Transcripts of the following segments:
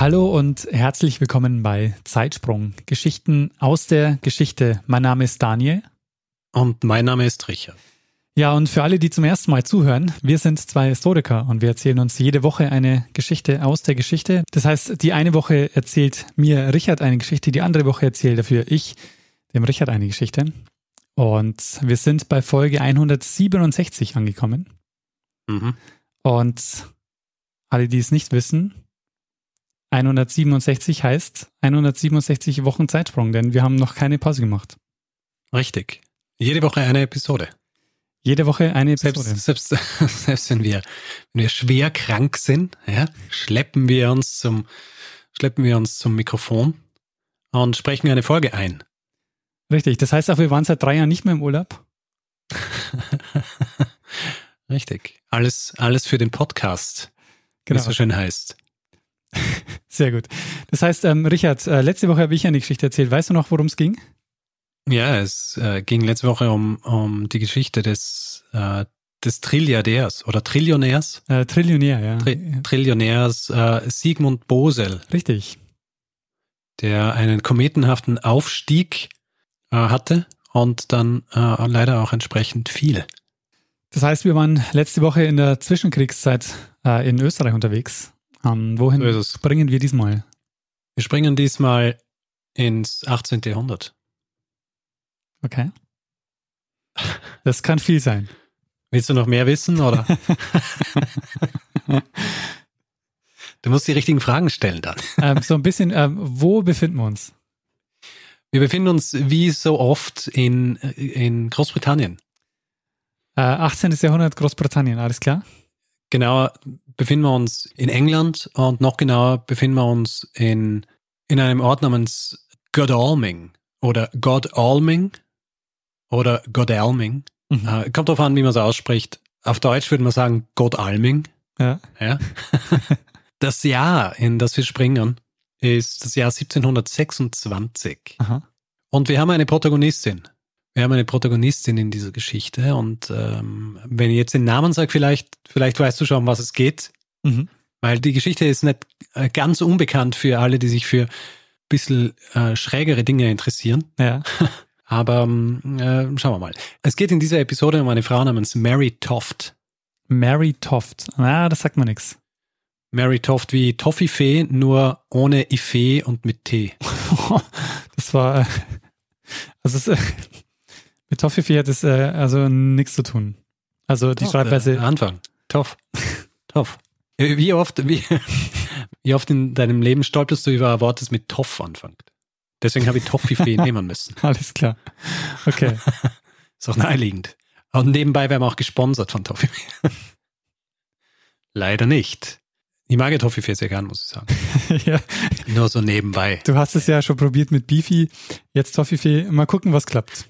Hallo und herzlich willkommen bei Zeitsprung. Geschichten aus der Geschichte. Mein Name ist Daniel. Und mein Name ist Richard. Ja, und für alle, die zum ersten Mal zuhören, wir sind zwei Historiker und wir erzählen uns jede Woche eine Geschichte aus der Geschichte. Das heißt, die eine Woche erzählt mir Richard eine Geschichte, die andere Woche erzählt dafür ich dem Richard eine Geschichte. Und wir sind bei Folge 167 angekommen. Mhm. Und alle, die es nicht wissen, 167 heißt 167 Wochen Zeitsprung, denn wir haben noch keine Pause gemacht. Richtig. Jede Woche eine Episode. Jede Woche eine Episode. Selbst, selbst, selbst wenn, wir, wenn wir schwer krank sind, ja, schleppen wir uns zum, schleppen wir uns zum Mikrofon und sprechen eine Folge ein. Richtig. Das heißt auch, wir waren seit drei Jahren nicht mehr im Urlaub. Richtig. Alles, alles für den Podcast. Genau. Wie es so schön heißt. Sehr gut. Das heißt, ähm, Richard, äh, letzte Woche habe ich eine Geschichte erzählt. Weißt du noch, worum es ging? Ja, es äh, ging letzte Woche um, um die Geschichte des, äh, des Trilliardärs oder Trillionärs. Äh, Trillionär, ja. Tri Trillionärs äh, Sigmund Bosel. Richtig. Der einen kometenhaften Aufstieg äh, hatte und dann äh, leider auch entsprechend viel. Das heißt, wir waren letzte Woche in der Zwischenkriegszeit äh, in Österreich unterwegs um, wohin so springen wir diesmal? Wir springen diesmal ins 18. Jahrhundert. Okay. Das kann viel sein. Willst du noch mehr wissen, oder? du musst die richtigen Fragen stellen dann. Ähm, so ein bisschen, ähm, wo befinden wir uns? Wir befinden uns wie so oft in, in Großbritannien. Äh, 18. Jahrhundert Großbritannien, alles klar? Genauer befinden wir uns in England und noch genauer befinden wir uns in, in einem Ort namens Godalming oder Godalming oder Godalming. Mhm. Äh, kommt darauf an, wie man es ausspricht. Auf Deutsch würde man sagen Godalming. Ja. ja. das Jahr, in das wir springen, ist das Jahr 1726. Aha. Und wir haben eine Protagonistin. Wir haben eine Protagonistin in dieser Geschichte und ähm, wenn ich jetzt den Namen sage, vielleicht, vielleicht weißt du schon, um was es geht. Mhm. Weil die Geschichte ist nicht äh, ganz unbekannt für alle, die sich für ein bisschen äh, schrägere Dinge interessieren. Ja. Aber ähm, äh, schauen wir mal. Es geht in dieser Episode um eine Frau namens Mary Toft. Mary Toft. Na, das sagt man nichts. Mary Toft wie Toffifee, nur ohne Ife und mit T. das war, äh, also es, mit Toffifee hat es äh, also nichts zu tun. Also die Toff, Schreibweise. Äh, Anfang. Toff. Toff. Wie oft, wie, wie oft in deinem Leben stolperst du über ein Wort, das mit Toff anfängt? Deswegen habe ich Toffifee nehmen müssen. Alles klar. Okay. Ist auch naheliegend. Und nebenbei werden wir auch gesponsert von Toffifee. Leider nicht. Ich mag ja Toffifee sehr gern, muss ich sagen. ja. Nur so nebenbei. Du hast es ja schon probiert mit Beefy. Jetzt Toffifee. Mal gucken, was klappt.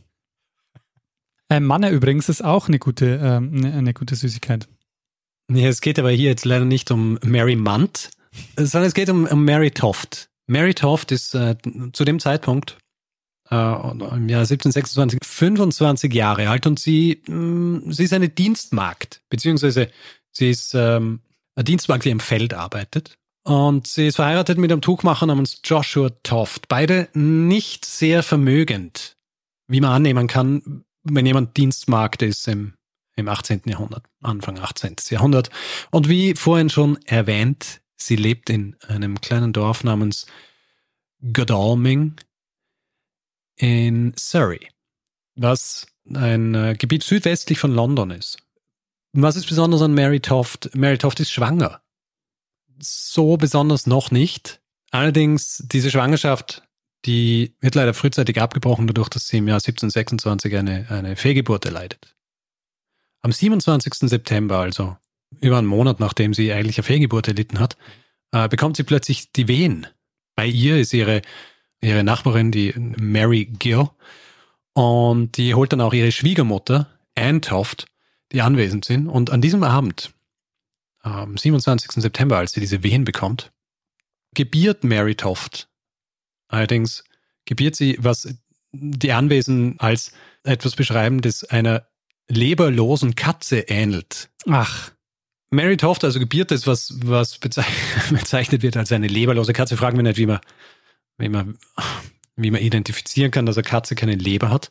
Ähm, Manna übrigens ist auch eine gute, ähm, eine, eine gute Süßigkeit. Ja, es geht aber hier jetzt leider nicht um Mary Munt, sondern es geht um, um Mary Toft. Mary Toft ist äh, zu dem Zeitpunkt äh, im Jahr 1726 25 Jahre alt und sie, mh, mm, sie ist eine Dienstmagd, beziehungsweise sie ist ähm, eine Dienstmagd, die im Feld arbeitet. Und sie ist verheiratet mit einem Tuchmacher namens Joshua Toft. Beide nicht sehr vermögend, wie man annehmen kann, wenn jemand Dienstmagd ist im, im 18. Jahrhundert, Anfang 18. Jahrhundert. Und wie vorhin schon erwähnt, sie lebt in einem kleinen Dorf namens Godalming in Surrey, was ein äh, Gebiet südwestlich von London ist. Was ist besonders an Mary Toft? Mary Toft ist schwanger. So besonders noch nicht. Allerdings, diese Schwangerschaft die wird leider frühzeitig abgebrochen, dadurch, dass sie im Jahr 1726 eine, eine Fehlgeburt erleidet. Am 27. September, also über einen Monat nachdem sie eigentlich eine Fehlgeburt erlitten hat, äh, bekommt sie plötzlich die Wehen. Bei ihr ist ihre, ihre Nachbarin, die Mary Gill, und die holt dann auch ihre Schwiegermutter, Anne Toft, die anwesend sind. Und an diesem Abend, am 27. September, als sie diese Wehen bekommt, gebiert Mary Toft. Allerdings gebiert sie, was die Anwesenden als etwas beschreiben, das einer leberlosen Katze ähnelt. Ach. Mary Toft also gebiert ist, was, was bezeichnet wird als eine leberlose Katze. Fragen wir nicht, wie man, wie man, wie man identifizieren kann, dass eine Katze keine Leber hat.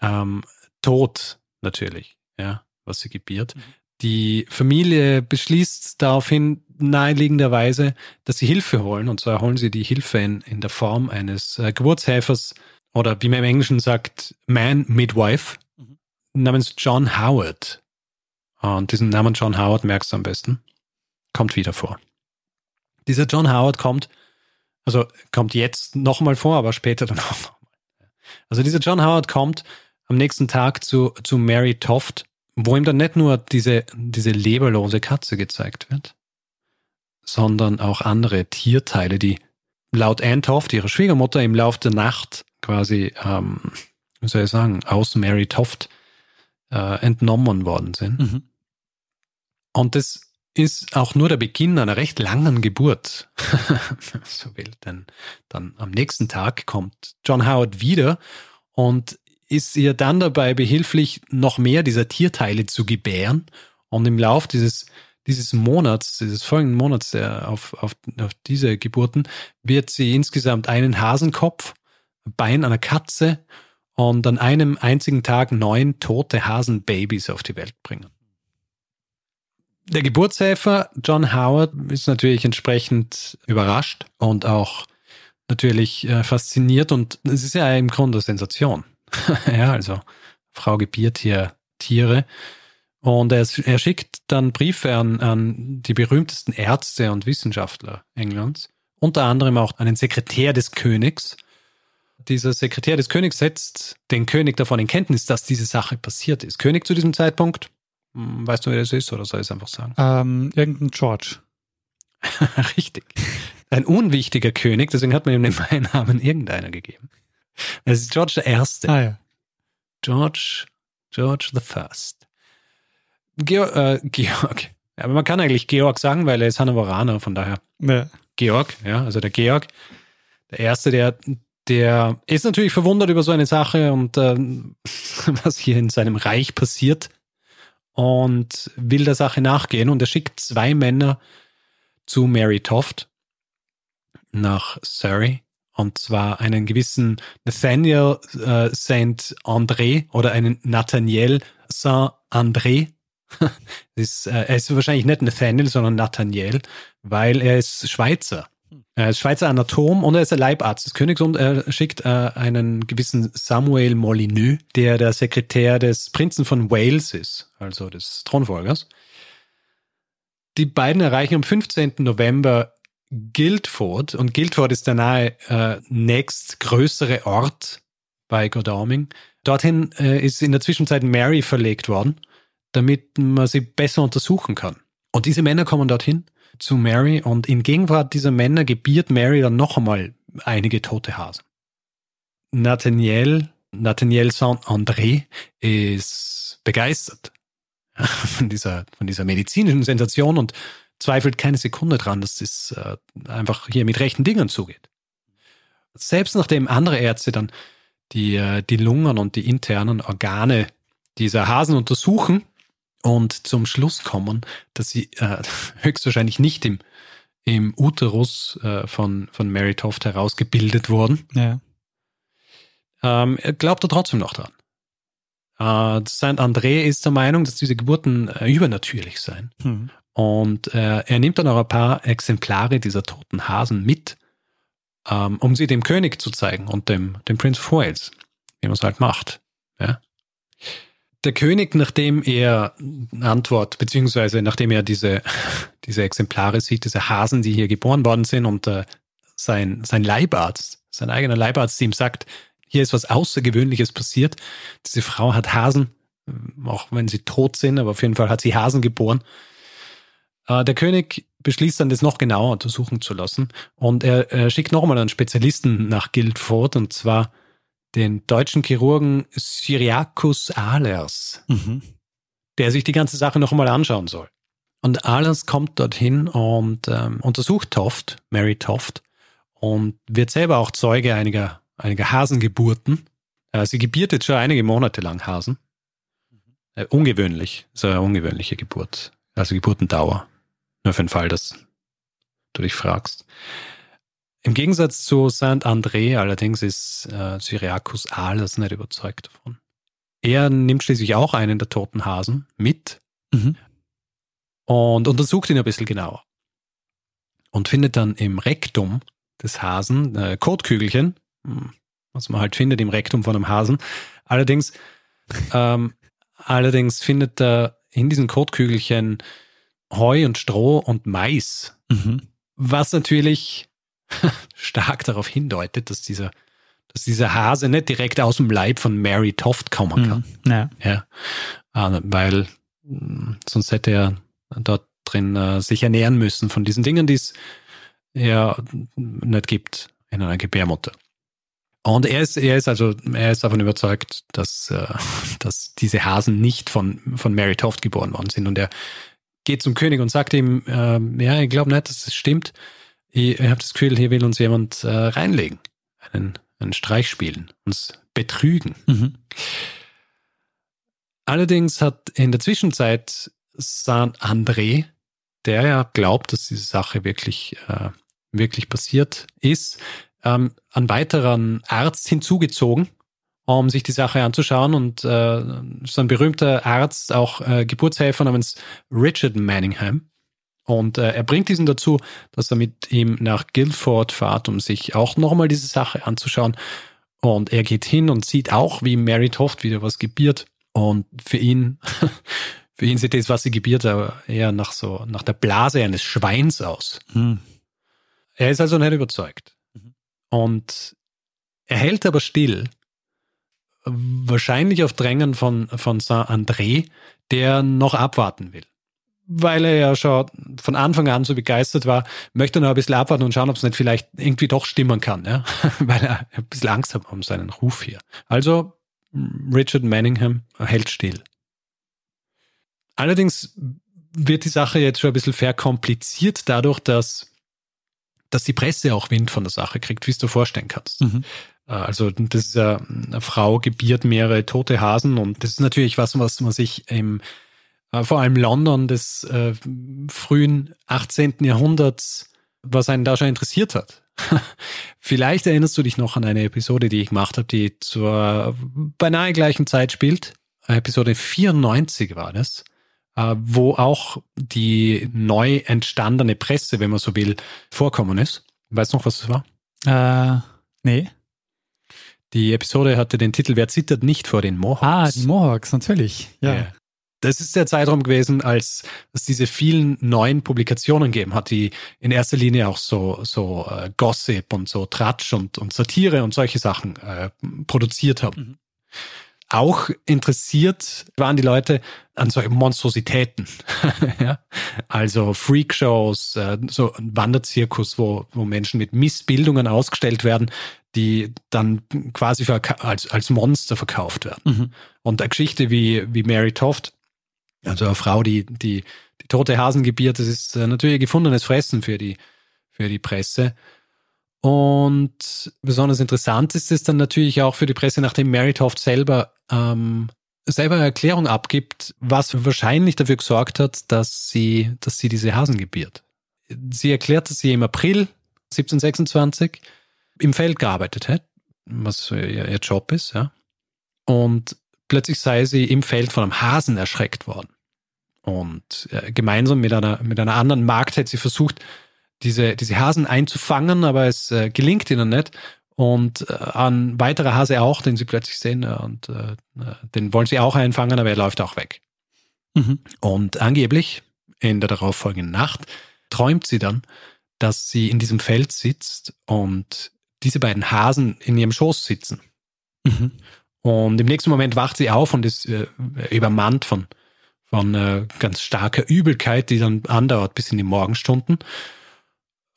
Ähm, tot, natürlich, ja, was sie gebiert. Mhm. Die Familie beschließt daraufhin naheliegenderweise, dass sie Hilfe holen. Und zwar holen sie die Hilfe in, in der Form eines äh, Geburtshelfers oder wie man im Englischen sagt, Man Midwife mhm. namens John Howard. Und diesen Namen John Howard merkst du am besten. Kommt wieder vor. Dieser John Howard kommt, also kommt jetzt nochmal vor, aber später dann auch nochmal. Also dieser John Howard kommt am nächsten Tag zu, zu Mary Toft, wo ihm dann nicht nur diese, diese leberlose Katze gezeigt wird, sondern auch andere Tierteile, die laut Anne Toft, ihrer Schwiegermutter, im Lauf der Nacht quasi, ähm, wie soll ich sagen, aus Mary Toft äh, entnommen worden sind. Mhm. Und das ist auch nur der Beginn einer recht langen Geburt, so will. Denn dann am nächsten Tag kommt John Howard wieder und ist ihr dann dabei behilflich, noch mehr dieser Tierteile zu gebären. Und im Lauf dieses, dieses Monats, dieses folgenden Monats äh, auf, auf, auf diese Geburten, wird sie insgesamt einen Hasenkopf, Bein einer Katze und an einem einzigen Tag neun tote Hasenbabys auf die Welt bringen. Der Geburtshelfer John Howard ist natürlich entsprechend überrascht und auch natürlich äh, fasziniert und es ist ja im Grunde Sensation. ja, also Frau gebiert hier Tiere und er, er schickt dann Briefe an, an die berühmtesten Ärzte und Wissenschaftler Englands, unter anderem auch einen Sekretär des Königs. Dieser Sekretär des Königs setzt den König davon in Kenntnis, dass diese Sache passiert ist. König zu diesem Zeitpunkt hm, weißt du, wer das ist oder soll ich es einfach sagen? Ähm, irgendein George. Richtig. Ein unwichtiger König, deswegen hat man ihm den Beinamen irgendeiner gegeben. Es ist George der Erste. Ah, ja. George, George the First. Georg, äh, Georg. Ja, aber man kann eigentlich Georg sagen, weil er ist Hannoveraner, von daher. Ja. Georg, ja, also der Georg. Der Erste, der, der ist natürlich verwundert über so eine Sache und äh, was hier in seinem Reich passiert und will der Sache nachgehen und er schickt zwei Männer zu Mary Toft nach Surrey und zwar einen gewissen Nathaniel äh, Saint André oder einen Nathaniel Saint André. ist, äh, er ist wahrscheinlich nicht Nathaniel, sondern Nathaniel, weil er ist Schweizer. Er ist Schweizer Anatom und er ist der Leibarzt des Königs und er schickt äh, einen gewissen Samuel Molyneux, der der Sekretär des Prinzen von Wales ist, also des Thronfolgers. Die beiden erreichen am 15. November Guildford und Guildford ist der nahe äh, nächstgrößere Ort bei Godalming. Dorthin äh, ist in der Zwischenzeit Mary verlegt worden, damit man sie besser untersuchen kann. Und diese Männer kommen dorthin zu Mary und in Gegenwart dieser Männer gebiert Mary dann noch einmal einige tote Hasen. Nathaniel, Nathaniel Saint-André ist begeistert von dieser, von dieser medizinischen Sensation und zweifelt keine Sekunde dran, dass das äh, einfach hier mit rechten Dingen zugeht. Selbst nachdem andere Ärzte dann die, äh, die Lungen und die internen Organe dieser Hasen untersuchen, und zum Schluss kommen, dass sie äh, höchstwahrscheinlich nicht im, im Uterus äh, von, von Mary Toft herausgebildet wurden. Ja. Ähm, er glaubt er trotzdem noch dran. Äh, Saint André ist der Meinung, dass diese Geburten äh, übernatürlich seien. Mhm. Und äh, er nimmt dann auch ein paar Exemplare dieser toten Hasen mit, ähm, um sie dem König zu zeigen und dem, dem Prince of Wales, wie man es halt macht. Ja? Der König, nachdem er Antwort, beziehungsweise nachdem er diese, diese Exemplare sieht, diese Hasen, die hier geboren worden sind und äh, sein, sein Leibarzt, sein eigener Leibarzt ihm sagt, hier ist was Außergewöhnliches passiert. Diese Frau hat Hasen, auch wenn sie tot sind, aber auf jeden Fall hat sie Hasen geboren. Äh, der König beschließt dann, das noch genauer untersuchen zu lassen. Und er, er schickt nochmal einen Spezialisten nach Guildford, und zwar den deutschen Chirurgen Syriacus Ahlers, Mhm. der sich die ganze Sache noch einmal anschauen soll. Und Ahlers kommt dorthin und ähm, untersucht Toft, Mary Toft, und wird selber auch Zeuge einiger, einiger Hasengeburten. Äh, sie gebiert jetzt schon einige Monate lang Hasen. Äh, ungewöhnlich, so eine ungewöhnliche Geburt. Also Geburtendauer. Nur für den Fall, dass du dich fragst. Im Gegensatz zu Saint-André allerdings ist äh, Syriacus Ahlers nicht überzeugt davon. Er nimmt schließlich auch einen der toten Hasen mit Mhm. und untersucht ihn ein bisschen genauer. Und findet dann im Rektum des Hasen äh, Kotkügelchen, hm, was man halt findet im Rektum von einem Hasen. Allerdings, ähm, allerdings findet er in diesen Kotkügelchen Heu und Stroh und Mais, Mhm. was natürlich stark darauf hindeutet, dass dieser, dass dieser Hase nicht direkt aus dem Leib von Mary Toft kommen kann. Mhm. Ja. Ja, äh, weil mh, sonst hätte er dort drin äh, sich ernähren müssen von diesen Dingen, die es ja nicht gibt in einer Gebärmutter. Und er ist, er ist also, er ist davon überzeugt, dass, äh, dass diese Hasen nicht von, von Mary Toft geboren worden sind. Und er geht zum König und sagt ihm, äh, ja, ich glaube nicht, dass das stimmt. Ich, ich habe das Gefühl, hier will uns jemand äh, reinlegen, einen, einen Streich spielen, uns betrügen. Mhm. Allerdings hat in der Zwischenzeit Saint André, der ja glaubt, dass diese Sache wirklich, äh, wirklich passiert ist, ähm, einen weiteren Arzt hinzugezogen, um sich die Sache anzuschauen. Und äh, so ein berühmter Arzt, auch äh, Geburtshelfer namens Richard Manningham. Und äh, er bringt diesen dazu, dass er mit ihm nach Guildford fährt, um sich auch nochmal diese Sache anzuschauen. Und er geht hin und sieht auch, wie Mary Toft wieder was gebiert. Und für ihn, für ihn sieht das, was sie gebiert, aber eher nach so, nach der Blase eines Schweins aus. Mhm. Er ist also nicht überzeugt. Mhm. Und er hält aber still, wahrscheinlich auf Drängen von, von Saint-André, der noch abwarten will. Weil er ja schon von Anfang an so begeistert war, möchte er noch ein bisschen abwarten und schauen, ob es nicht vielleicht irgendwie doch stimmen kann, ja? weil er ein bisschen Angst hat um seinen Ruf hier. Also Richard Manningham hält still. Allerdings wird die Sache jetzt schon ein bisschen verkompliziert dadurch, dass, dass die Presse auch Wind von der Sache kriegt, wie es du vorstellen kannst. Mhm. Äh, Also das ist ja, eine Frau gebiert mehrere tote Hasen und das ist natürlich was, was man sich im vor allem London des äh, frühen 18. Jahrhunderts, was einen da schon interessiert hat. Vielleicht erinnerst du dich noch an eine Episode, die ich gemacht habe, die zur beinahe gleichen Zeit spielt. Episode 94 war das, äh, wo auch die neu entstandene Presse, wenn man so will, vorkommen ist. Weißt du noch, was das war? Äh, nee. Die Episode hatte den Titel Wer zittert nicht vor den Mohawks? Ah, die Mohawks, natürlich. Ja. Ja. Das ist der Zeitraum gewesen, als es diese vielen neuen Publikationen gegeben hat, die in erster Linie auch so, so äh, Gossip und so Tratsch und, und Satire und solche Sachen äh, produziert haben. Mhm. Auch interessiert waren die Leute an solchen Monstrositäten. ja? Also Freakshows, äh, so ein Wanderzirkus, wo, wo Menschen mit Missbildungen ausgestellt werden, die dann quasi als, als Monster verkauft werden. Mhm. Und eine Geschichte wie, wie Mary Toft, also eine Frau, die, die, die tote Hasen gebiert, das ist äh, natürlich gefundenes Fressen für die, für die Presse. Und besonders interessant ist es dann natürlich auch für die Presse, nachdem Mary Toft selber, ähm, selber eine Erklärung abgibt, was wahrscheinlich dafür gesorgt hat, dass sie, dass sie diese Hasen gebiert. Sie erklärt, dass sie im April 1726 im Feld gearbeitet hat, was ihr, ihr Job ist, ja. Und plötzlich sei sie im Feld von einem Hasen erschreckt worden. Und äh, gemeinsam mit einer, mit einer anderen Magd hat sie versucht, diese, diese Hasen einzufangen, aber es äh, gelingt ihnen nicht. Und äh, ein weiterer Hase auch, den sie plötzlich sehen, äh, und äh, den wollen sie auch einfangen, aber er läuft auch weg. Mhm. Und angeblich in der darauffolgenden Nacht träumt sie dann, dass sie in diesem Feld sitzt und diese beiden Hasen in ihrem Schoß sitzen. Mhm. Und im nächsten Moment wacht sie auf und ist äh, übermannt von, von äh, ganz starker Übelkeit, die dann andauert bis in die Morgenstunden.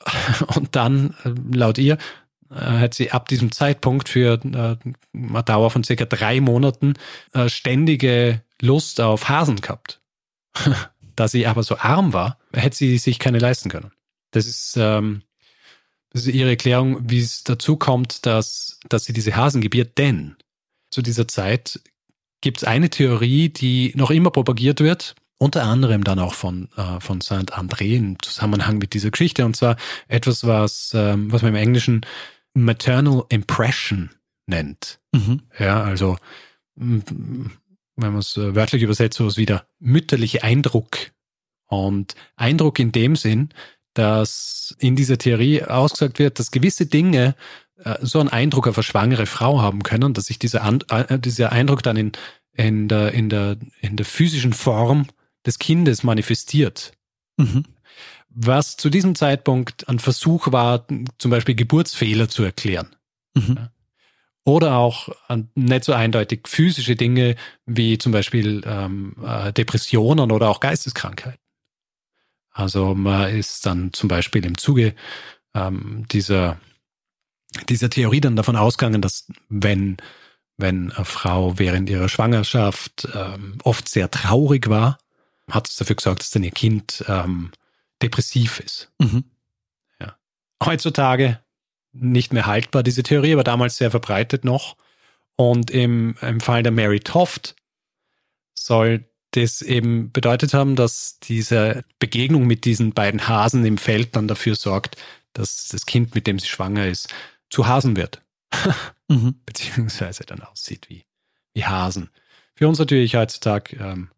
Und dann, äh, laut ihr, äh, hat sie ab diesem Zeitpunkt für äh, eine Dauer von circa drei Monaten äh, ständige Lust auf Hasen gehabt. da sie aber so arm war, hätte sie sich keine leisten können. Das ist, ähm, das ist ihre Erklärung, wie es dazu kommt, dass, dass sie diese Hasen gebiert. Denn zu dieser Zeit gibt es eine Theorie, die noch immer propagiert wird, unter anderem dann auch von, äh, von Saint-André im Zusammenhang mit dieser Geschichte. Und zwar etwas, was, ähm, was man im Englischen Maternal Impression nennt. Mhm. Ja, also wenn man es äh, wörtlich übersetzt, so was wie der mütterliche Eindruck. Und Eindruck in dem Sinn, dass in dieser Theorie ausgesagt wird, dass gewisse Dinge so einen Eindruck auf eine schwangere Frau haben können, dass sich dieser, An äh, dieser Eindruck dann in, in, der, in, der, in der physischen Form des Kindes manifestiert. Mhm. Was zu diesem Zeitpunkt ein Versuch war, zum Beispiel Geburtsfehler zu erklären. Mhm. Oder auch nicht so eindeutig physische Dinge wie zum Beispiel ähm, äh, Depressionen oder auch Geisteskrankheiten. Also man ist dann zum Beispiel im Zuge ähm, dieser, dieser Theorie dann davon ausgegangen, dass wenn, wenn eine Frau während ihrer Schwangerschaft ähm, oft sehr traurig war, hat es dafür gesorgt, dass dann ihr Kind ähm, depressiv ist. Mhm. Ja. Heutzutage nicht mehr haltbar, diese Theorie, aber damals sehr verbreitet noch. Und im, im Fall der Mary Toft soll das eben bedeutet haben, dass diese Begegnung mit diesen beiden Hasen im Feld dann dafür sorgt, dass das Kind, mit dem sie schwanger ist, zu Hasen wird. mhm. Beziehungsweise dann aussieht wie, wie Hasen. Für uns natürlich heutzutage ähm,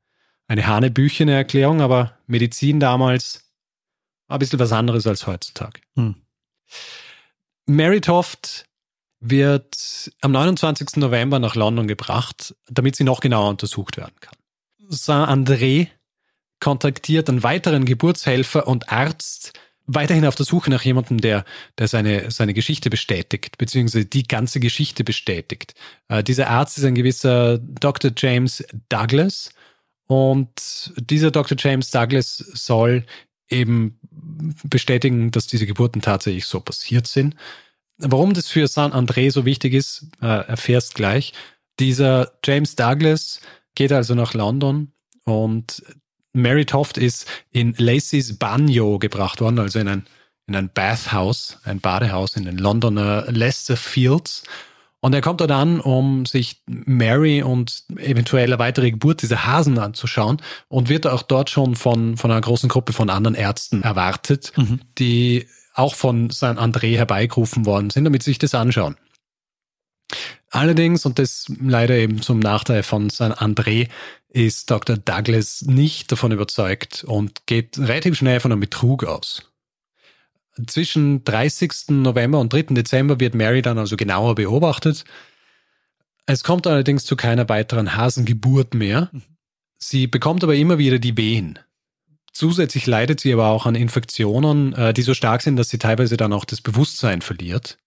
eine Hanebüchen-Erklärung, aber Medizin damals war ein bisschen was anderes als heutzutage. Mhm. Mary Toft wird am 29. November nach London gebracht, damit sie noch genauer untersucht werden kann. Saint-André kontaktiert einen weiteren Geburtshelfer und Arzt, weiterhin auf der Suche nach jemandem, der, der seine, seine Geschichte bestätigt, beziehungsweise die ganze Geschichte bestätigt. Äh, dieser Arzt ist ein gewisser Dr. James Douglas und dieser Dr. James Douglas soll eben bestätigen, dass diese Geburten tatsächlich so passiert sind. Warum das für San André so wichtig ist, äh, erfährst gleich. Dieser James Douglas geht also nach London und Mary Toft ist in Lacey's Banyo gebracht worden, also in ein, in ein Bathhouse, ein Badehaus in den Londoner Leicester Fields. Und er kommt dort an, um sich Mary und eventuell eine weitere Geburt dieser Hasen anzuschauen und wird auch dort schon von, von einer großen Gruppe von anderen Ärzten erwartet, mhm. die auch von San André herbeigerufen worden sind, damit sie sich das anschauen. Allerdings, und das leider eben zum Nachteil von San André, ist Dr. Douglas nicht davon überzeugt und geht relativ schnell von einem Betrug aus. Zwischen 30. November und 3. Dezember wird Mary dann also genauer beobachtet. Es kommt allerdings zu keiner weiteren Hasengeburt mehr. Sie bekommt aber immer wieder die Wehen. Zusätzlich leidet sie aber auch an Infektionen, äh, die so stark sind, dass sie teilweise dann auch das Bewusstsein verliert.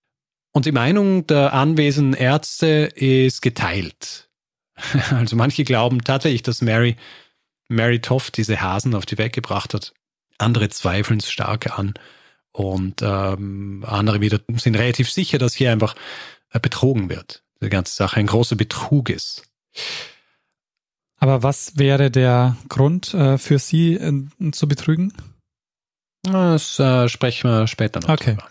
Und die Meinung der anwesenden Ärzte ist geteilt. Also manche glauben tatsächlich, dass Mary, Mary Toft diese Hasen auf die Welt gebracht hat. Andere zweifeln es stark an. Und ähm, andere wieder sind relativ sicher, dass hier einfach äh, betrogen wird. Die ganze Sache ein großer Betrug ist. Aber was wäre der Grund äh, für Sie äh, zu betrügen? Das äh, sprechen wir später noch. Okay. Drüber.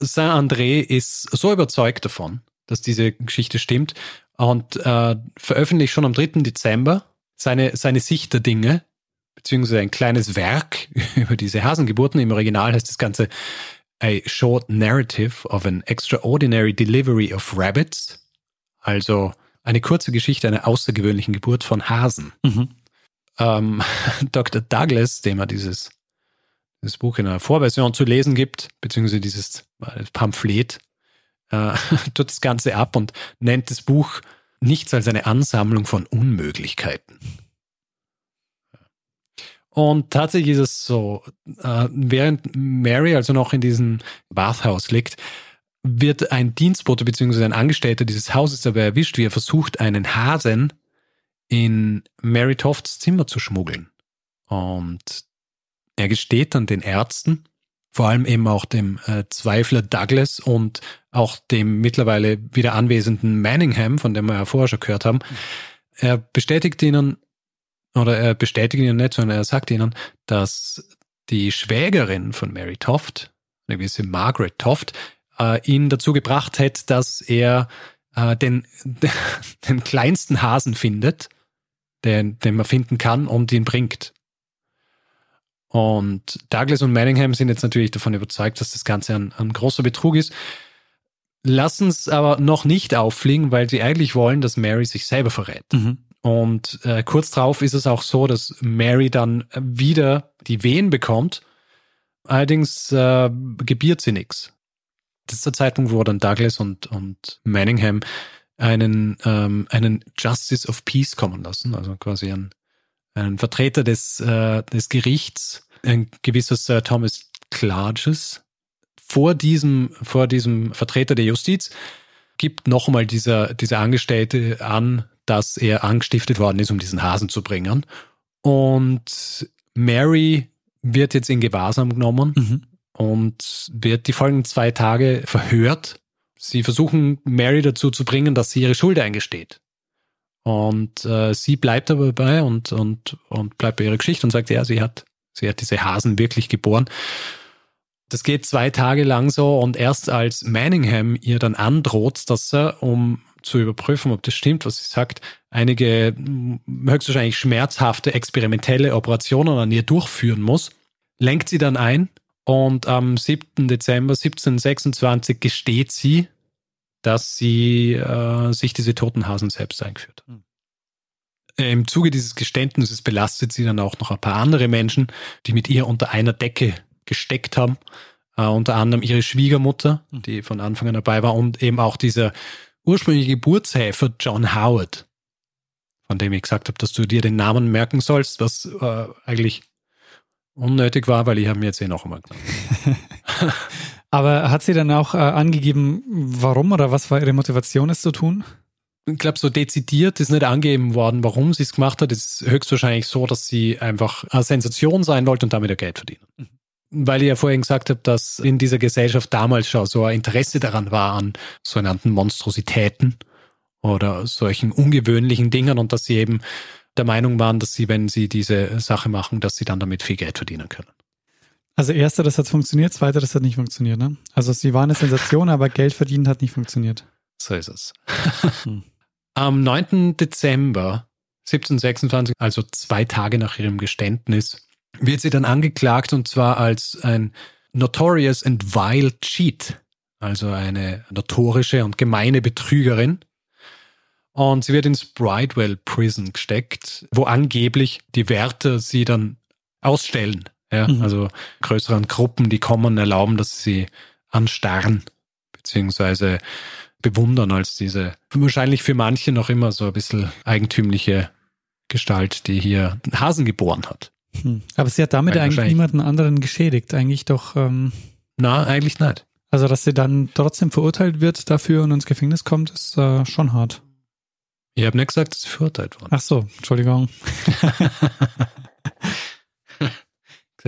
Saint-André ist so überzeugt davon, dass diese Geschichte stimmt und äh, veröffentlicht schon am 3. Dezember seine, seine Sicht der Dinge, beziehungsweise ein kleines Werk über diese Hasengeburten. Im Original heißt das Ganze A Short Narrative of an Extraordinary Delivery of Rabbits. Also eine kurze Geschichte einer außergewöhnlichen Geburt von Hasen. Mhm. Ähm, Dr. Douglas, dem er dieses das Buch in einer Vorversion zu lesen gibt, beziehungsweise dieses äh, Pamphlet, äh, tut das Ganze ab und nennt das Buch nichts als eine Ansammlung von Unmöglichkeiten. Und tatsächlich ist es so, äh, während Mary also noch in diesem Bathhaus liegt, wird ein Dienstbote bzw. ein Angestellter dieses Hauses dabei erwischt, wie er versucht, einen Hasen in Mary Tofts Zimmer zu schmuggeln. Und er gesteht dann den Ärzten, vor allem eben auch dem äh, Zweifler Douglas und auch dem mittlerweile wieder anwesenden Manningham, von dem wir ja vorher schon gehört haben. Er bestätigt ihnen, oder er bestätigt ihnen nicht, sondern er sagt ihnen, dass die Schwägerin von Mary Toft, eine gewisse Margaret Toft, äh, ihn dazu gebracht hätte, dass er äh, den, den kleinsten Hasen findet, den, den man finden kann und ihn bringt. Und Douglas und Manningham sind jetzt natürlich davon überzeugt, dass das Ganze ein, ein großer Betrug ist. Lassen es aber noch nicht auffliegen, weil sie eigentlich wollen, dass Mary sich selber verrät. Mhm. Und äh, kurz darauf ist es auch so, dass Mary dann wieder die Wehen bekommt. Allerdings äh, gebiert sie nichts. Das ist der Zeitpunkt, wo dann Douglas und, und Manningham einen, ähm, einen Justice of Peace kommen lassen, also quasi einen, einen Vertreter des, äh, des Gerichts, ein gewisser Sir Thomas Clarges, vor diesem, vor diesem Vertreter der Justiz gibt nochmal dieser, dieser Angestellte an, dass er angestiftet worden ist, um diesen Hasen zu bringen. Und Mary wird jetzt in Gewahrsam genommen mhm. und wird die folgenden zwei Tage verhört. Sie versuchen Mary dazu zu bringen, dass sie ihre Schuld eingesteht. Und äh, sie bleibt aber dabei und, und, und bleibt bei ihrer Geschichte und sagt, ja, sie hat, sie hat diese Hasen wirklich geboren. Das geht zwei Tage lang so und erst als Manningham ihr dann androht, dass er, um zu überprüfen, ob das stimmt, was sie sagt, einige höchstwahrscheinlich schmerzhafte experimentelle Operationen an ihr durchführen muss, lenkt sie dann ein und am 7. Dezember 1726 gesteht sie, dass sie äh, sich diese toten Hasen selbst eingeführt hat. Hm. Im Zuge dieses Geständnisses belastet sie dann auch noch ein paar andere Menschen, die mit ihr unter einer Decke gesteckt haben. Uh, unter anderem ihre Schwiegermutter, hm. die von Anfang an dabei war, und eben auch dieser ursprüngliche Geburtshelfer John Howard, von dem ich gesagt habe, dass du dir den Namen merken sollst, was uh, eigentlich unnötig war, weil ich habe mir jetzt eh noch einmal genommen. Aber hat sie dann auch äh, angegeben, warum oder was war ihre Motivation, es zu tun? Ich glaube, so dezidiert ist nicht angegeben worden, warum sie es gemacht hat. Es ist höchstwahrscheinlich so, dass sie einfach eine Sensation sein wollte und damit ihr Geld verdienen. Mhm weil ich ja vorhin gesagt habe, dass in dieser Gesellschaft damals schon so ein Interesse daran war an sogenannten Monstrositäten oder solchen ungewöhnlichen Dingen und dass sie eben der Meinung waren, dass sie, wenn sie diese Sache machen, dass sie dann damit viel Geld verdienen können. Also erster, das hat funktioniert, zweiter, das hat nicht funktioniert, ne? Also sie waren eine Sensation, aber Geld verdienen hat nicht funktioniert. So ist es. hm. Am 9. Dezember 1726, also zwei Tage nach ihrem Geständnis, wird sie dann angeklagt und zwar als ein notorious and vile cheat, also eine notorische und gemeine Betrügerin. Und sie wird ins Bridewell Prison gesteckt, wo angeblich die Wärter sie dann ausstellen. Ja, mhm. Also größeren Gruppen, die kommen, erlauben, dass sie anstarren, beziehungsweise bewundern als diese wahrscheinlich für manche noch immer so ein bisschen eigentümliche Gestalt, die hier Hasen geboren hat. Hm. Aber sie hat damit Weil eigentlich niemanden anderen geschädigt, eigentlich doch. Ähm, Na, eigentlich nicht. Also, dass sie dann trotzdem verurteilt wird dafür und ins Gefängnis kommt, ist äh, schon hart. Ich habe nicht gesagt, dass sie verurteilt wurde. Ach so, Entschuldigung.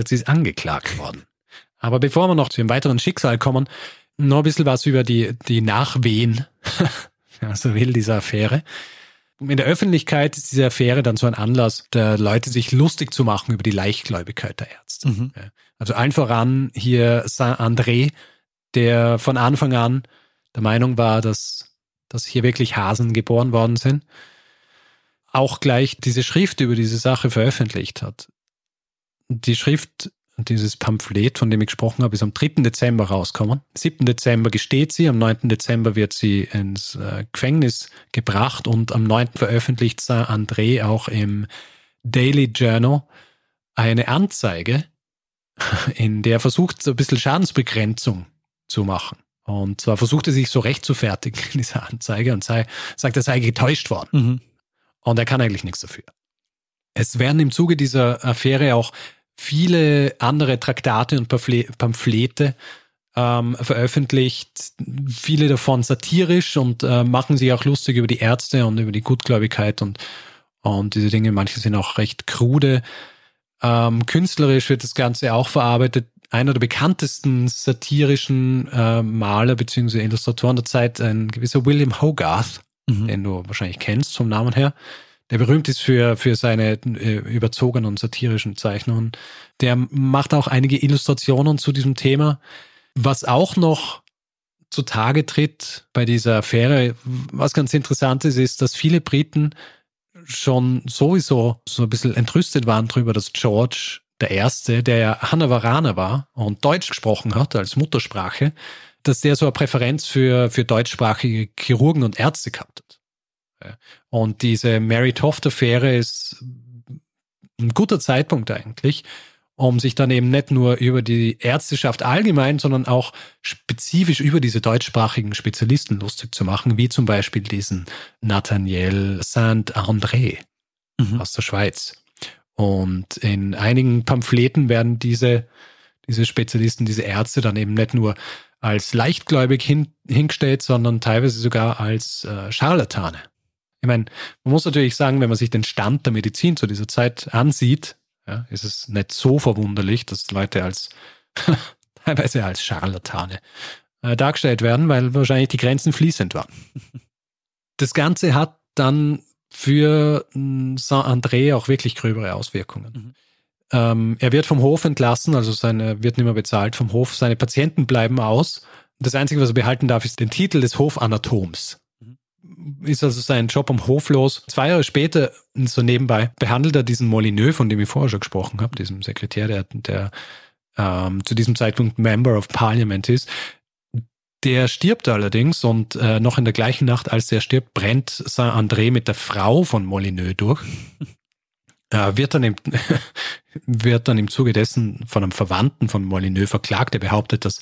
sie ist angeklagt worden. Aber bevor wir noch zu dem weiteren Schicksal kommen, noch ein bisschen was über die, die Nachwehen, wenn man so will, dieser Affäre in der Öffentlichkeit ist diese Affäre dann so ein Anlass, der Leute sich lustig zu machen über die Leichtgläubigkeit der Ärzte. Mhm. Also allen voran hier Saint-André, der von Anfang an der Meinung war, dass, dass hier wirklich Hasen geboren worden sind, auch gleich diese Schrift über diese Sache veröffentlicht hat. Die Schrift dieses Pamphlet, von dem ich gesprochen habe, ist am 3. Dezember rausgekommen. Am 7. Dezember gesteht sie, am 9. Dezember wird sie ins äh, Gefängnis gebracht und am 9. veröffentlicht André auch im Daily Journal eine Anzeige, in der er versucht, so ein bisschen Schadensbegrenzung zu machen. Und zwar versucht er sich so recht zu fertigen in dieser Anzeige und sei, sagt, er sei getäuscht worden. Mhm. Und er kann eigentlich nichts dafür. Es werden im Zuge dieser Affäre auch viele andere Traktate und Pamphlete ähm, veröffentlicht, viele davon satirisch und äh, machen sich auch lustig über die Ärzte und über die Gutgläubigkeit und, Und diese Dinge, manche sind auch recht krude. Ähm, künstlerisch wird das Ganze auch verarbeitet. Einer der bekanntesten satirischen äh, Maler bzw. Illustratoren der Zeit, ein gewisser William Hogarth, mhm. den du wahrscheinlich kennst vom Namen her, der berühmt ist für, für seine äh, überzogenen und satirischen Zeichnungen. Der macht auch einige Illustrationen zu diesem Thema. Was auch noch zutage tritt bei dieser Affäre, was ganz interessant ist, ist, dass viele Briten schon sowieso so ein bisschen entrüstet waren darüber, dass George der Erste, der ja Hannoveraner war und Deutsch gesprochen hat als Muttersprache, dass der so eine Präferenz für, für deutschsprachige Chirurgen und Ärzte gehabt hat. Und diese Mary Toft-Affäre ist ein guter Zeitpunkt eigentlich, um sich dann eben nicht nur über die Ärzteschaft allgemein, sondern auch spezifisch über diese deutschsprachigen Spezialisten lustig zu machen, wie zum Beispiel diesen Nathaniel Saint-André mhm. aus der Schweiz. Und in einigen Pamphleten werden diese, diese Spezialisten, diese Ärzte dann eben nicht nur als leichtgläubig hin, hingestellt, sondern teilweise sogar als äh, Scharlatane. Ich meine, man muss natürlich sagen, wenn man sich den Stand der Medizin zu dieser Zeit ansieht, ja, ist es nicht so verwunderlich, dass Leute als teilweise als Scharlatane äh, dargestellt werden, weil wahrscheinlich die Grenzen fließend waren. Das Ganze hat dann für hm, Saint-André auch wirklich gröbere Auswirkungen. Mhm. Ähm, er wird vom Hof entlassen, also seine, wird nicht mehr bezahlt vom Hof. Seine Patienten bleiben aus. Das Einzige, was er behalten darf, ist den Titel des Hofanatoms ist also sein Job am Hof los. Zwei Jahre später, so nebenbei, behandelt er diesen Molyneux, von dem ich vorher schon gesprochen habe, diesem Sekretär, der, der ähm, zu diesem Zeitpunkt Member of Parliament ist. Der stirbt allerdings und äh, noch in der gleichen Nacht, als der stirbt, brennt Saint-André mit der Frau von Molyneux durch. äh, wird, dann im, wird dann im Zuge dessen von einem Verwandten von Molyneux verklagt. Er behauptet, dass,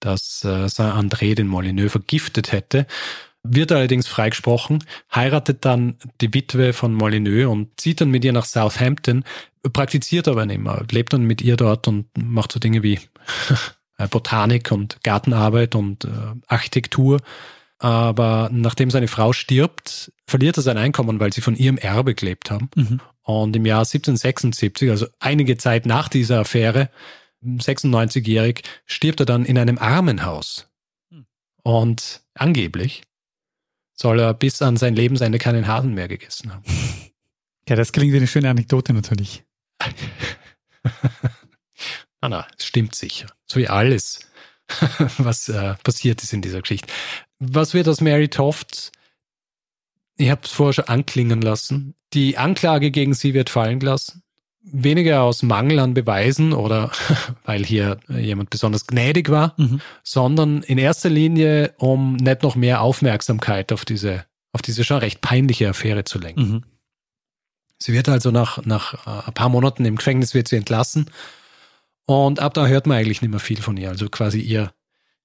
dass äh, Saint-André den Molyneux vergiftet hätte wird allerdings freigesprochen, heiratet dann die Witwe von Molyneux und zieht dann mit ihr nach Southampton, praktiziert aber nicht mehr, lebt dann mit ihr dort und macht so Dinge wie Botanik und Gartenarbeit und äh, Architektur. Aber nachdem seine Frau stirbt, verliert er sein Einkommen, weil sie von ihrem Erbe gelebt haben. Mhm. Und im Jahr 1776, also einige Zeit nach dieser Affäre, 96-jährig, stirbt er dann in einem Armenhaus. Hm. Und angeblich soll er bis an sein Lebensende keinen Hasen mehr gegessen haben. Ja, das klingt wie eine schöne Anekdote natürlich. na, na, es stimmt sicher. So wie alles, was äh, passiert ist in dieser Geschichte. Was wird aus Mary Toft? Ich habe es vorher schon anklingen lassen. Die Anklage gegen sie wird fallen gelassen weniger aus Mangel an Beweisen oder weil hier jemand besonders gnädig war, mhm. sondern in erster Linie, um nicht noch mehr Aufmerksamkeit auf diese, auf diese schon recht peinliche Affäre zu lenken. Mhm. Sie wird also nach, nach äh, ein paar Monaten im Gefängnis wird sie entlassen und ab da hört man eigentlich nicht mehr viel von ihr. Also quasi ihr,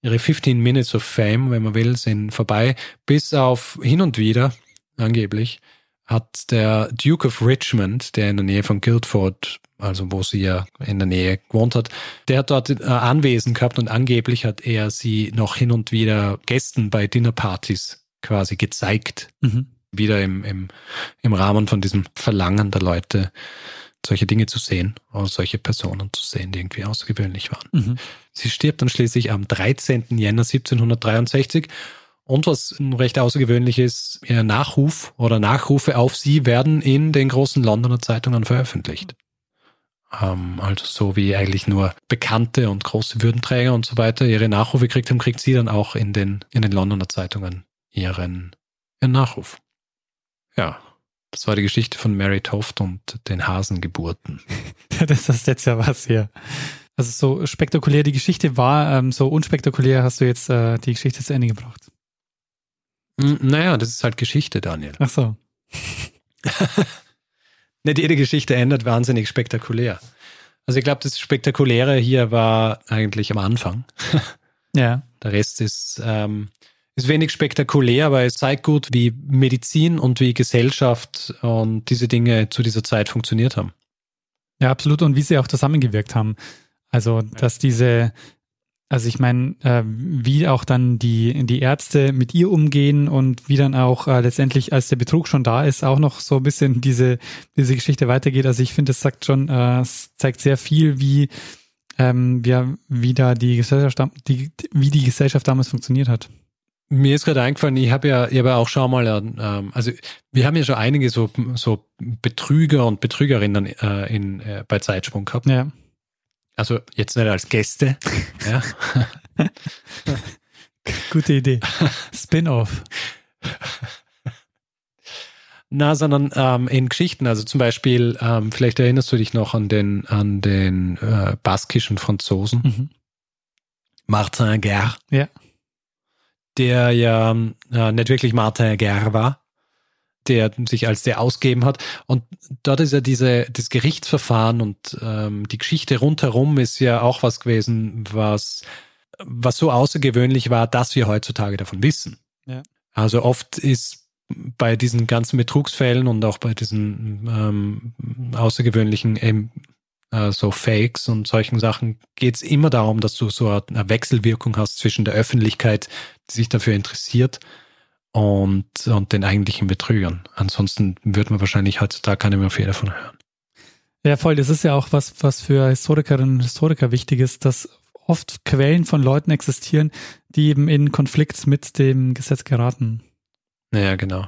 ihre 15 Minutes of Fame, wenn man will, sind vorbei, bis auf hin und wieder, angeblich, hat der Duke of Richmond, der in der Nähe von Guildford, also wo sie ja in der Nähe gewohnt hat, der hat dort äh, Anwesen gehabt und angeblich hat er sie noch hin und wieder Gästen bei Dinnerpartys quasi gezeigt. Mhm. Wieder im, im, im Rahmen von diesem Verlangen der Leute, solche Dinge zu sehen oder solche Personen zu sehen, die irgendwie außergewöhnlich waren. Mhm. Sie stirbt dann schließlich am 13. Jänner 1763 und was recht außergewöhnlich ist, ihr Nachruf oder Nachrufe auf sie werden in den großen Londoner Zeitungen veröffentlicht. Ähm, also so wie eigentlich nur bekannte und große Würdenträger und so weiter ihre Nachrufe gekriegt haben, kriegt sie dann auch in den, in den Londoner Zeitungen ihren, ihren Nachruf. Ja, das war die Geschichte von Mary Toft und den Hasengeburten. das ist jetzt ja was hier. Also so spektakulär die Geschichte war, ähm, so unspektakulär hast du jetzt äh, die Geschichte zu Ende gebracht. Hm, naja, das ist halt Geschichte, Daniel. Ach so. Nicht jede Geschichte endet wahnsinnig spektakulär. Also ich glaube, das Spektakuläre hier war eigentlich am Anfang. ja. Der Rest ist, ähm, ist wenig spektakulär, aber es zeigt gut, wie Medizin und wie Gesellschaft und diese Dinge zu dieser Zeit funktioniert haben. Ja, absolut. Und wie sie auch zusammengewirkt haben. Also, dass diese Also ich meine, äh, wie auch dann die, die Ärzte mit ihr umgehen und wie dann auch äh, letztendlich, als der Betrug schon da ist, auch noch so ein bisschen diese, diese Geschichte weitergeht. Also ich finde, es sagt schon, äh, es zeigt sehr viel, wie, ähm, wie, wie da die Gesellschaft, die, wie die Gesellschaft damals funktioniert hat. Mir ist gerade eingefallen, ich habe ja, ich habe ja auch schon mal, ähm, also wir haben ja schon einige so, so Betrüger und Betrügerinnen äh, in, äh, bei Zeitsprung gehabt. Ja. Also jetzt nicht als Gäste. ja. Gute Idee. Spin-off. Na, sondern ähm, in Geschichten. Also zum Beispiel, ähm, vielleicht erinnerst du dich noch an den, an den äh, baskischen Franzosen. Mhm. Martin Guerre. Ja. Der ja äh, nicht wirklich Martin Guerre war der sich als der ausgeben hat. Und dort ist ja diese, das Gerichtsverfahren und ähm, die Geschichte rundherum ist ja auch was gewesen, was, was so außergewöhnlich war, dass wir heutzutage davon wissen. Ja. Also oft ist bei diesen ganzen Betrugsfällen und auch bei diesen ähm, außergewöhnlichen ähm, äh, so Fakes und solchen Sachen geht es immer darum, dass du so eine Wechselwirkung hast zwischen der Öffentlichkeit, die sich dafür interessiert, und, und den eigentlichen Betrügern. Ansonsten würde man wahrscheinlich heutzutage keine mehr viel davon hören. Ja, voll. Das ist ja auch was, was für Historikerinnen und Historiker wichtig ist, dass oft Quellen von Leuten existieren, die eben in Konflikt mit dem Gesetz geraten. Ja, genau.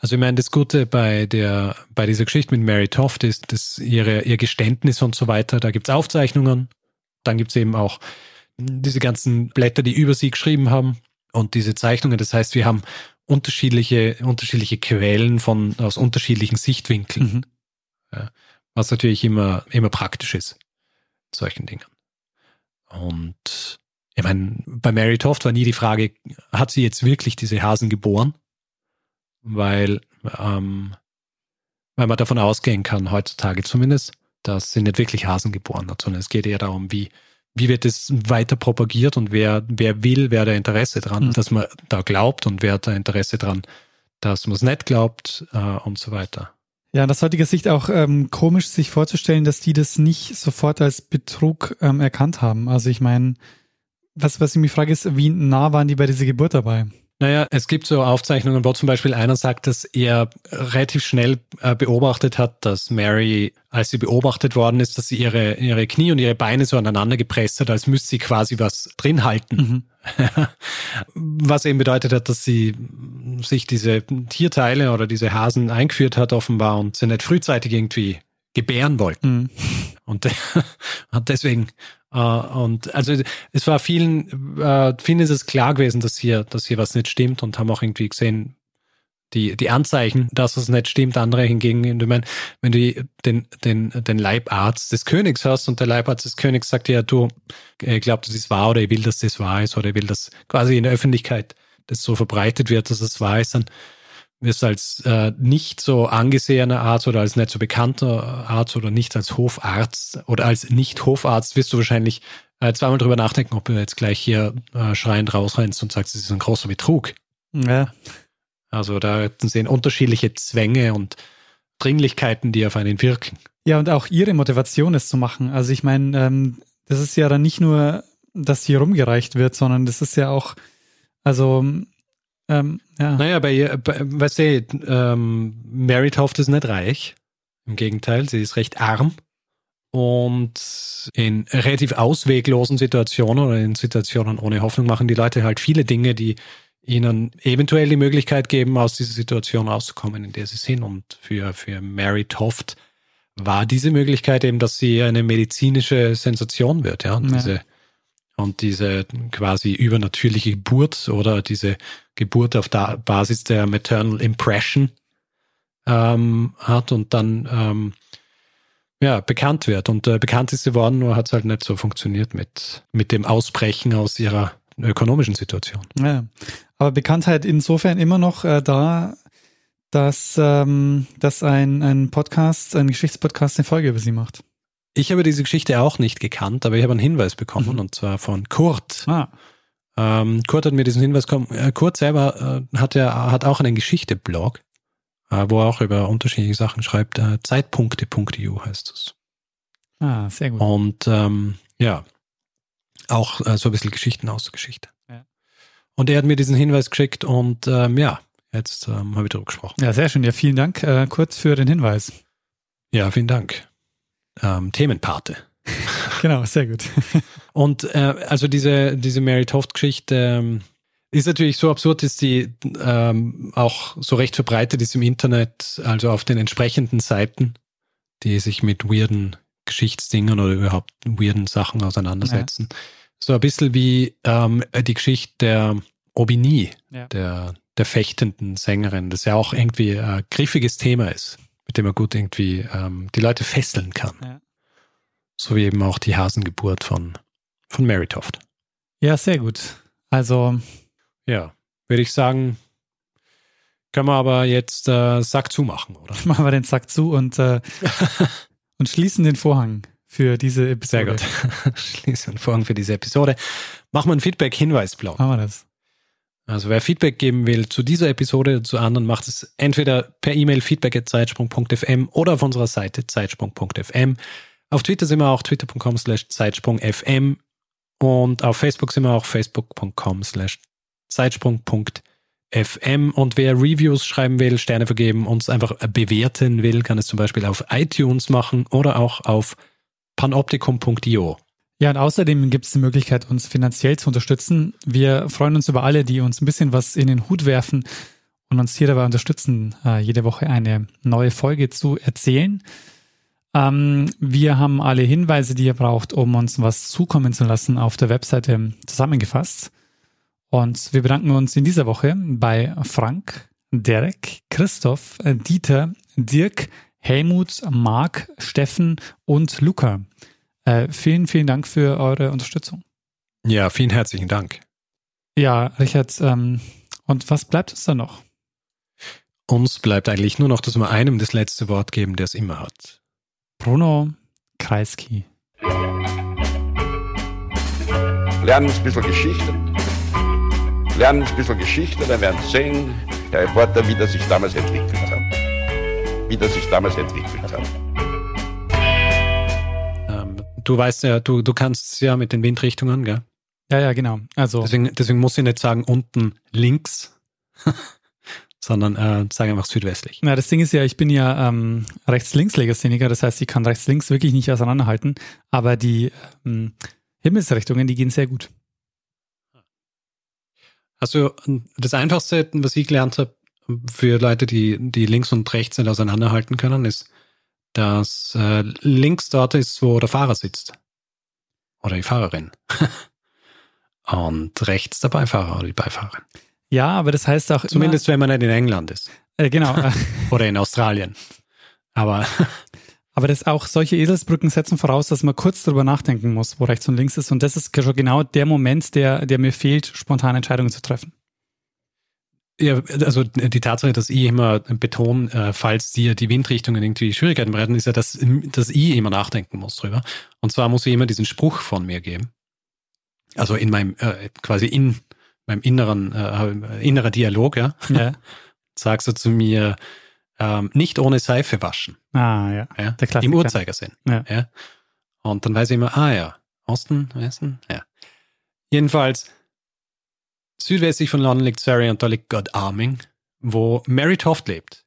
Also ich meine, das Gute bei der, bei dieser Geschichte mit Mary Toft ist, dass ihre, ihr Geständnis und so weiter, da gibt es Aufzeichnungen, dann gibt es eben auch diese ganzen Blätter, die über sie geschrieben haben und diese Zeichnungen. Das heißt, wir haben unterschiedliche, unterschiedliche Quellen von, aus unterschiedlichen Sichtwinkeln. Mhm. Ja, was natürlich immer, immer praktisch ist. Solchen Dingen. Und ich meine, bei Mary Toft war nie die Frage, hat sie jetzt wirklich diese Hasen geboren? Weil, ähm, weil man davon ausgehen kann, heutzutage zumindest, dass sie nicht wirklich Hasen geboren hat, sondern es geht eher darum, wie, wie wird es weiter propagiert und wer, wer will, wer da Interesse dran, mhm. dass man da glaubt und wer hat da Interesse dran, dass man es nicht glaubt äh, und so weiter. Ja, aus heutiger Sicht auch ähm, komisch, sich vorzustellen, dass die das nicht sofort als Betrug ähm, erkannt haben. Also ich meine, was, was ich mich frage, ist, wie nah waren die bei dieser Geburt dabei? Naja, es gibt so Aufzeichnungen, wo zum Beispiel einer sagt, dass er relativ schnell äh, beobachtet hat, dass Mary, als sie beobachtet worden ist, dass sie ihre, ihre Knie und ihre Beine so aneinander gepresst hat, als müsste sie quasi was drin halten. Mhm. was eben bedeutet hat, dass sie sich diese Tierteile oder diese Hasen eingeführt hat offenbar und sie nicht frühzeitig irgendwie gebären wollten. Mhm. Und hat deswegen und also es war vielen, uh, vielen ist es klar gewesen, dass hier, dass hier was nicht stimmt und haben auch irgendwie gesehen, die, die Anzeichen, dass es nicht stimmt. Andere hingegen, ich meine, wenn du den, den, den Leibarzt des Königs hast und der Leibarzt des Königs sagt ja, du, ich glaube, das ist wahr oder ich will, dass das wahr ist oder ich will, dass quasi in der Öffentlichkeit das so verbreitet wird, dass es wahr ist, dann wirst als äh, nicht so angesehener Arzt oder als nicht so bekannter Arzt oder nicht als Hofarzt oder als nicht Hofarzt wirst du wahrscheinlich äh, zweimal drüber nachdenken, ob du jetzt gleich hier äh, schreiend rausrennst und sagst, das ist ein großer Betrug. Ja. Also da sehen unterschiedliche Zwänge und Dringlichkeiten, die auf einen wirken. Ja, und auch ihre Motivation, es zu machen. Also ich meine, ähm, das ist ja dann nicht nur, dass hier rumgereicht wird, sondern das ist ja auch, also ähm, ja. Naja, bei, bei weißt du, ähm, Mary Toft ist nicht reich. Im Gegenteil, sie ist recht arm. Und in relativ ausweglosen Situationen oder in Situationen ohne Hoffnung machen die Leute halt viele Dinge, die ihnen eventuell die Möglichkeit geben, aus dieser Situation rauszukommen, in der sie sind. Und für, für Mary Toft war diese Möglichkeit eben, dass sie eine medizinische Sensation wird, ja. Und ja. diese und diese quasi übernatürliche Geburt oder diese Geburt auf der Basis der Maternal Impression ähm, hat und dann ähm, ja, bekannt wird. Und äh, bekannt ist sie worden, nur hat es halt nicht so funktioniert mit, mit dem Ausbrechen aus ihrer ökonomischen Situation. Ja, aber Bekanntheit insofern immer noch äh, da, dass, ähm, dass ein, ein Podcast, ein Geschichtspodcast eine Folge über sie macht. Ich habe diese Geschichte auch nicht gekannt, aber ich habe einen Hinweis bekommen mhm. und zwar von Kurt. Ah. Ähm, Kurt hat mir diesen Hinweis bekommen. Äh, Kurt selber äh, hat ja hat auch einen Geschichte-Blog, äh, wo er auch über unterschiedliche Sachen schreibt. Äh, Zeitpunkte.eu heißt es. Ah, sehr gut. Und ähm, ja, auch äh, so ein bisschen Geschichten aus der Geschichte. Ja. Und er hat mir diesen Hinweis geschickt und ähm, ja, jetzt ähm, habe ich darüber gesprochen. Ja, sehr schön. Ja, vielen Dank äh, kurz für den Hinweis. Ja, vielen Dank. Ähm, Themenpate. Genau, sehr gut. Und äh, also diese, diese Mary Toft-Geschichte ähm, ist natürlich so absurd, dass die ähm, auch so recht verbreitet ist im Internet, also auf den entsprechenden Seiten, die sich mit weirden Geschichtsdingen oder überhaupt weirden Sachen auseinandersetzen. So ein bisschen wie ähm, die Geschichte der Aubigny, Ja. der, der fechtenden Sängerin, das ja auch irgendwie ein griffiges Thema ist, mit dem man gut irgendwie ähm, die Leute fesseln kann. Ja. So wie eben auch die Hasengeburt von, von Mary Toft. Ja, sehr gut. Also, Ja, würde ich sagen, können wir aber jetzt äh, Sack zumachen, oder? machen wir den Sack zu und, äh, und schließen den Vorhang für diese Sehr Episode. gut. Schließen den Vorhang für diese Episode. Machen wir einen Feedback-Hinweisblock. Machen wir das. Also wer Feedback geben will zu dieser Episode oder zu anderen, macht es entweder per E-Mail feedback.zeitsprung.fm oder auf unserer Seite zeitsprung.fm. Auf Twitter sind wir auch twitter.com slash zeitsprung.fm und auf Facebook sind wir auch facebook.com slash zeitsprung.fm und wer Reviews schreiben will, Sterne vergeben, uns einfach bewerten will, kann es zum Beispiel auf iTunes machen oder auch auf panoptikum.io. Ja, und außerdem gibt es die Möglichkeit, uns finanziell zu unterstützen. Wir freuen uns über alle, die uns ein bisschen was in den Hut werfen und uns hier dabei unterstützen, äh, jede Woche eine neue Folge zu erzählen. Ähm, wir haben alle Hinweise, die ihr braucht, um uns was zukommen zu lassen, auf der Webseite zusammengefasst. Und wir bedanken uns in dieser Woche bei Frank, Derek, Christoph, Dieter, Dirk, Helmut, Marc, Steffen und Luca. Äh, vielen, vielen Dank für eure Unterstützung. Ja, vielen herzlichen Dank. Ja, Richard, ähm, und was bleibt uns da noch? Uns bleibt eigentlich nur noch, dass wir einem das letzte Wort geben, der es immer hat. Bruno Kreisky. Lernen ein bisschen Geschichte. Lernen ein bisschen Geschichte, dann werden Sie sehen, der Reporter, wie das sich damals entwickelt hat. Wie das sich damals entwickelt hat. Du weißt ja, du, du kannst es ja mit den Windrichtungen, gell? Ja, ja, genau. Also, Deswegen, deswegen muss ich nicht sagen unten links, sondern äh, sage einfach südwestlich. na, das Ding ist ja, ich bin ja ähm, Rechts-Links-Legastheniker, das heißt, ich kann rechts-links wirklich nicht auseinanderhalten, aber die ähm, Himmelsrichtungen, die gehen sehr gut. Also das Einfachste, was ich gelernt habe, für Leute, die, die links und rechts nicht auseinanderhalten können, ist, dass äh, links dort ist, wo der Fahrer sitzt. Oder die Fahrerin. und rechts der Beifahrer oder die Beifahrerin. Ja, aber das heißt auch Zumindest wenn man nicht in England ist. immer, äh, genau, Oder in Australien. Aber aber das auch solche Eselsbrücken setzen voraus, dass man kurz drüber nachdenken muss, wo rechts und links ist und das ist schon genau der Moment, der, der mir fehlt, spontane Entscheidungen zu treffen. Ja, also die Tatsache, dass ich immer betone, äh, falls dir die Windrichtungen irgendwie Schwierigkeiten bereiten, ist ja, dass, dass ich immer nachdenken muss drüber. Und zwar muss ich immer diesen Spruch von mir geben. Also in meinem, äh, quasi in meinem inneren, äh, innerer Dialog, ja, Ja. sagst du zu mir, ähm, nicht ohne Seife waschen. Ah, ja. Ja? Der Klassiker. Im Uhrzeigersinn. Ja. Ja? Und dann weiß ich immer, ah ja, Osten, Westen, ja. Jedenfalls, südwestlich von London liegt Surrey und da liegt Godalming, wo Mary Toft lebt.